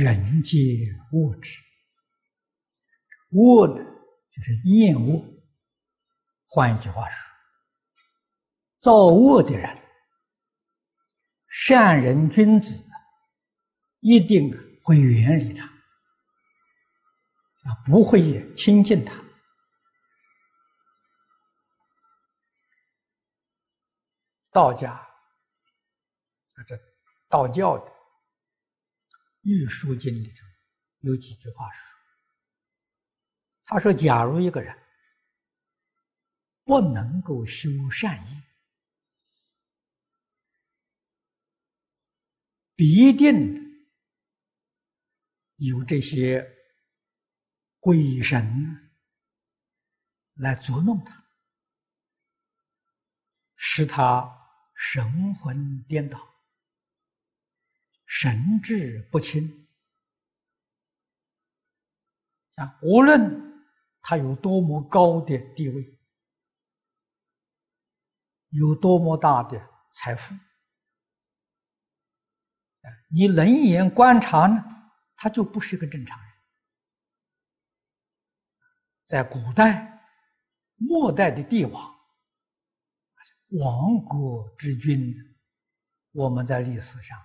人皆恶之。恶的，就是厌恶。换一句话说，造恶的人，善人君子一定会远离他，啊，不会亲近他。道家啊，这道教的《玉书经》里头有几句话说：“他说，假如一个人不能够修善业，必定有这些鬼神来捉弄他，使他。”神魂颠倒，神志不清啊！无论他有多么高的地位，有多么大的财富，你冷眼观察呢，他就不是个正常人。在古代、末代的帝王。亡国之君，我们在历史上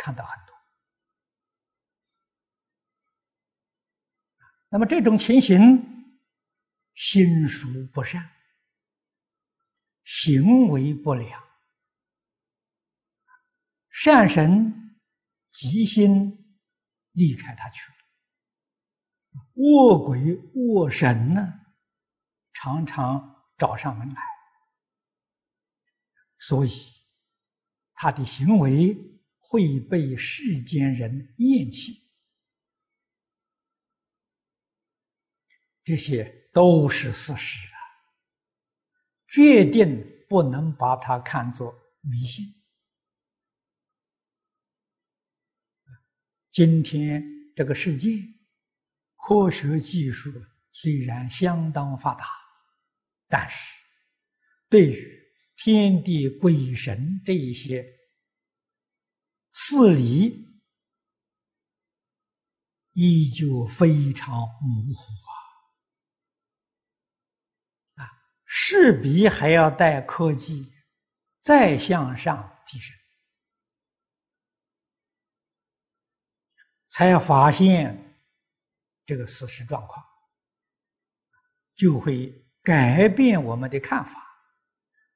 看到很多。那么这种情形，心术不善，行为不良，善神吉心离开他去了，恶鬼恶神呢，常常找上门来。所以，他的行为会被世间人厌弃，这些都是事实啊，决定不能把它看作迷信。今天这个世界，科学技术虽然相当发达，但是对于天地鬼神这一些事理，依旧非常模糊啊！啊，势必还要带科技再向上提升，才发现这个事实状况，就会改变我们的看法。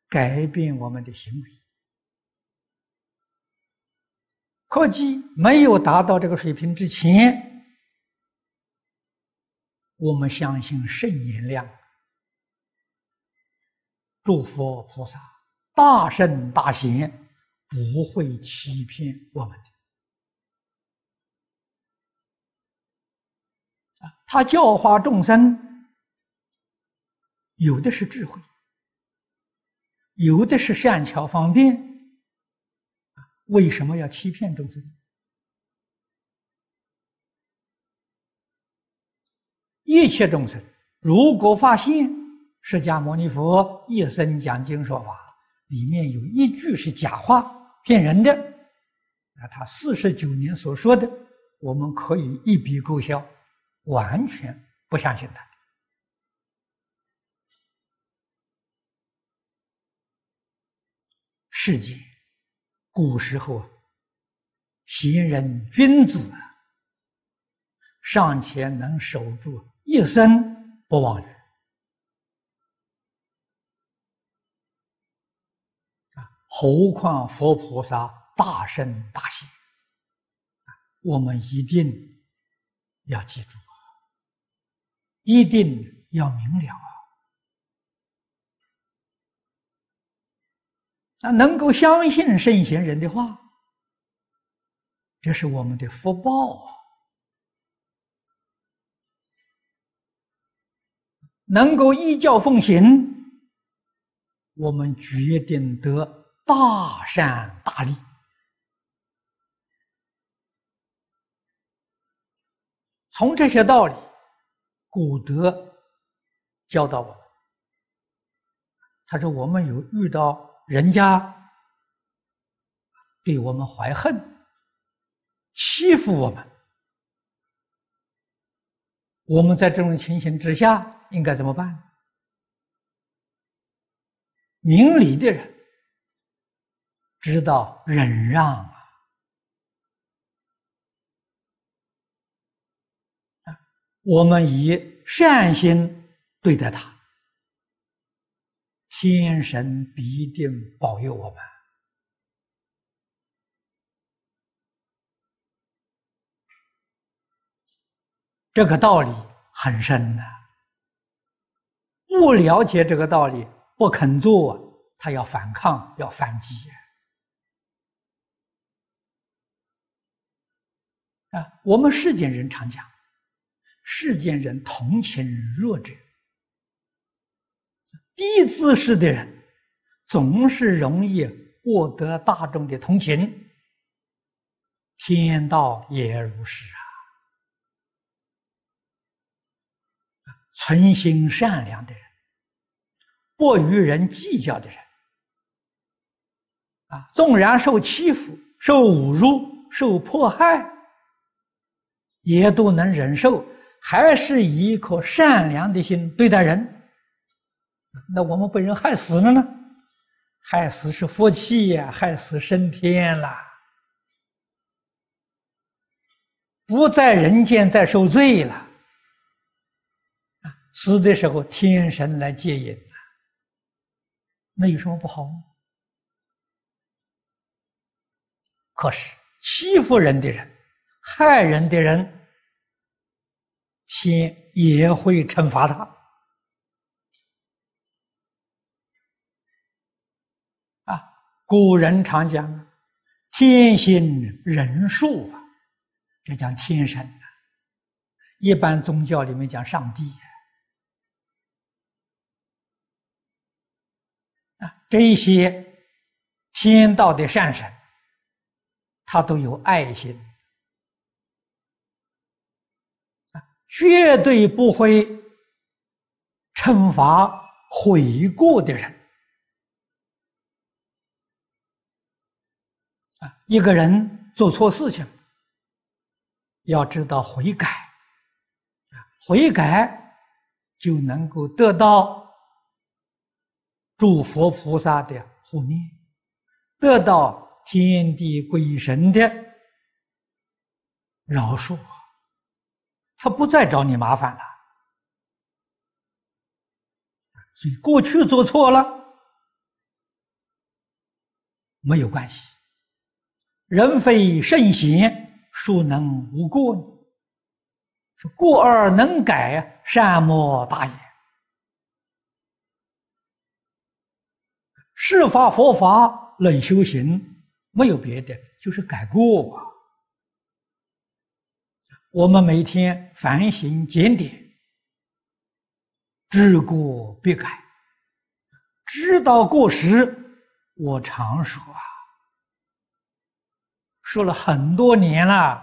改变我们的行为，科技没有达到这个水平之前，我们相信圣言量、诸佛菩萨、大圣大贤不会欺骗我们的。啊，他教化众生，有的是智慧。有的是善巧方便，为什么要欺骗众生？一切众生如果发现释迦牟尼佛一生讲经说法里面有一句是假话、骗人的，那他四十九年所说的，我们可以一笔勾销，完全不相信他。世界，古时候，贤人君子尚且能守住一生不忘语啊，何况佛菩萨大圣大贤我们一定要记住啊，一定要明了啊。那能够相信圣贤人的话，这是我们的福报啊！能够依教奉行，我们决定得大善大利。从这些道理，古德教导我们，他说：“我们有遇到。”人家对我们怀恨，欺负我们，我们在这种情形之下应该怎么办？明理的人知道忍让啊，我们以善心对待他，天神必定保佑我们。这个道理很深呐，不了解这个道理，不肯做，他要反抗，要反击啊！我们世间人常讲，世间人同情弱者，低姿势的人总是容易获得大众的同情，天道也如是啊。存心善良的人，不与人计较的人，啊，纵然受欺负、受侮辱、受迫害，也都能忍受，还是以一颗善良的心对待人。那我们被人害死了呢？害死是福气呀，害死升天了，不在人间再受罪了。死的时候，天神来接引那有什么不好？可是欺负人的人、害人的人，天也会惩罚他。啊，古人常讲“天心人数”啊，这讲天神呐。一般宗教里面讲上帝啊。这些天道的善神，他都有爱心绝对不会惩罚悔过的人一个人做错事情，要知道悔改，悔改就能够得到。诸佛菩萨的护念，得到天地鬼神的饶恕，他不再找你麻烦了。所以过去做错了没有关系，人非圣贤，孰能无过呢？是过而能改，善莫大焉。释法佛法论修行，没有别的，就是改过。我们每天反省检点，知过必改，知道过失。我常说啊，说了很多年了，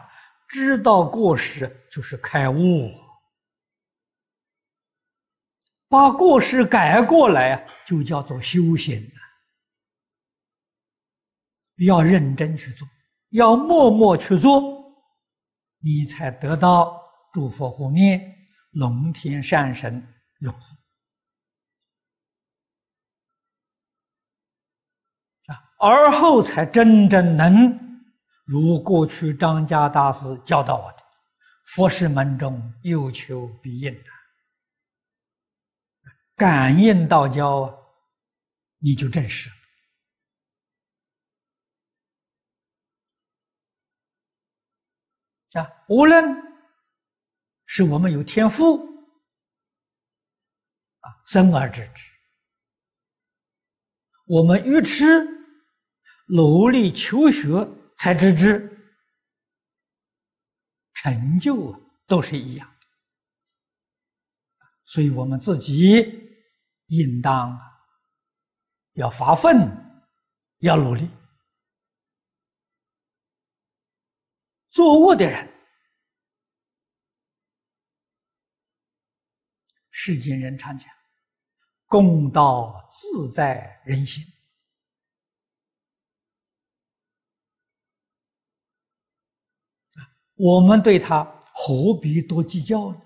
知道过失就是开悟，把过失改过来，就叫做修行。要认真去做，要默默去做，你才得到诸佛护念、龙天善神拥护啊，而后才真正能如过去张家大师教导我的：“佛事门中有求必应的，感应道交，你就证实。啊，无论是我们有天赋啊，生而知之；我们愚痴，努力求学才知之，成就都是一样。所以我们自己应当要发奋，要努力。作恶的人，世间人常讲“公道自在人心”，我们对他何必多计较呢？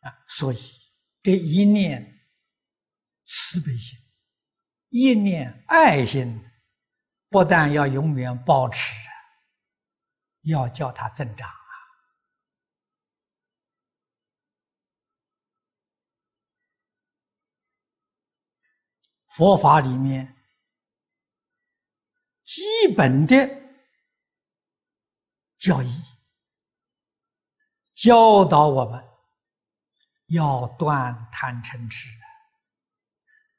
啊，所以这一念慈悲心、一念爱心，不但要永远保持，要叫它增长啊！佛法里面基本的。教义，教导我们。要断贪嗔痴，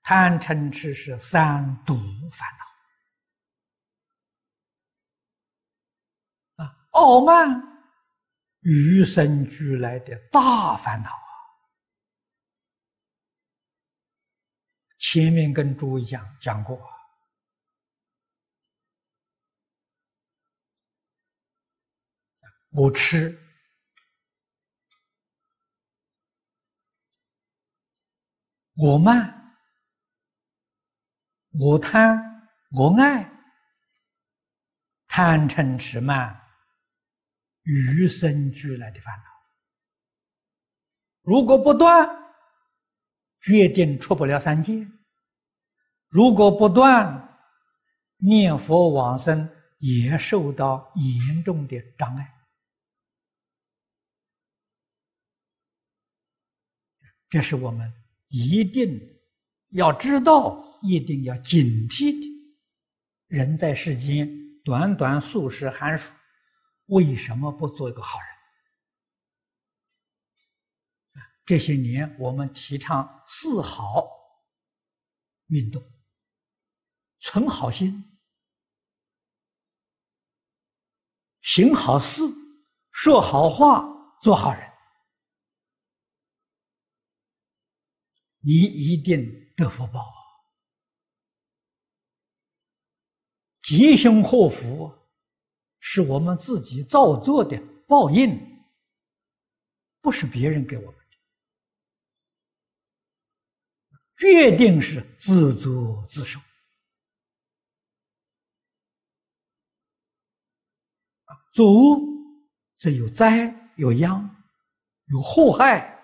贪嗔痴是三毒烦恼啊！傲慢与生俱来的大烦恼啊！前面跟诸位讲讲过，我吃。我慢，我贪，我爱，贪嗔痴慢，与生俱来的烦恼。如果不断，决定出不了三界；如果不断，念佛往生也受到严重的障碍。这是我们。一定要知道，一定要警惕的。人在世间短短数十寒暑，为什么不做一个好人？这些年我们提倡四好运动，存好心，行好事，说好话，做好人。你一定得福报，吉凶祸福是我们自己造作的报应，不是别人给我们的，决定是自作自受。作恶则有灾有殃，有祸害。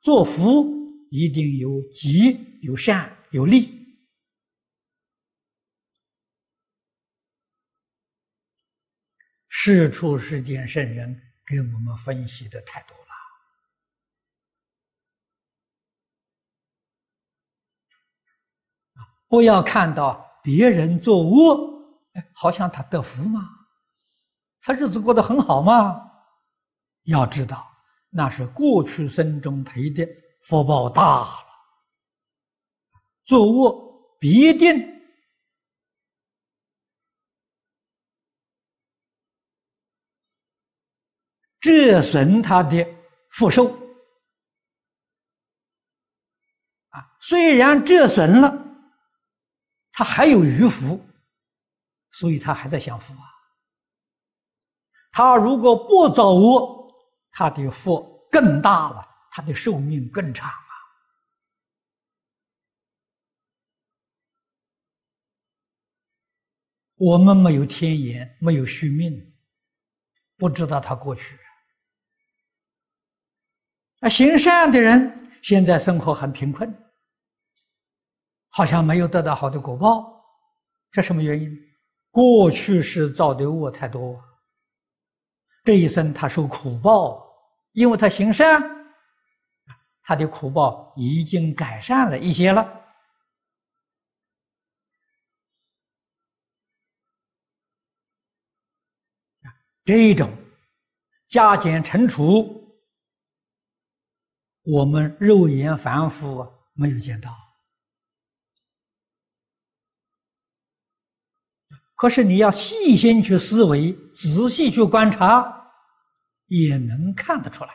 做福一定有吉、有善、有利。世出世间圣人给我们分析的太多了不要看到别人做恶，哎，好像他得福吗？他日子过得很好吗？要知道。那是过去生中培的福报大了，作恶必定折损他的福寿啊！虽然折损了，他还有余福，所以他还在享福啊。他如果不造恶，他的福更大了，他的寿命更长啊！我们没有天眼，没有续命，不知道他过去。啊，行善的人现在生活很贫困，好像没有得到好的果报，这什么原因？过去是造的恶太多，这一生他受苦报。因为他行善，他的苦报已经改善了一些了。这一种加减乘除，我们肉眼凡夫没有见到。可是你要细心去思维，仔细去观察。也能看得出来，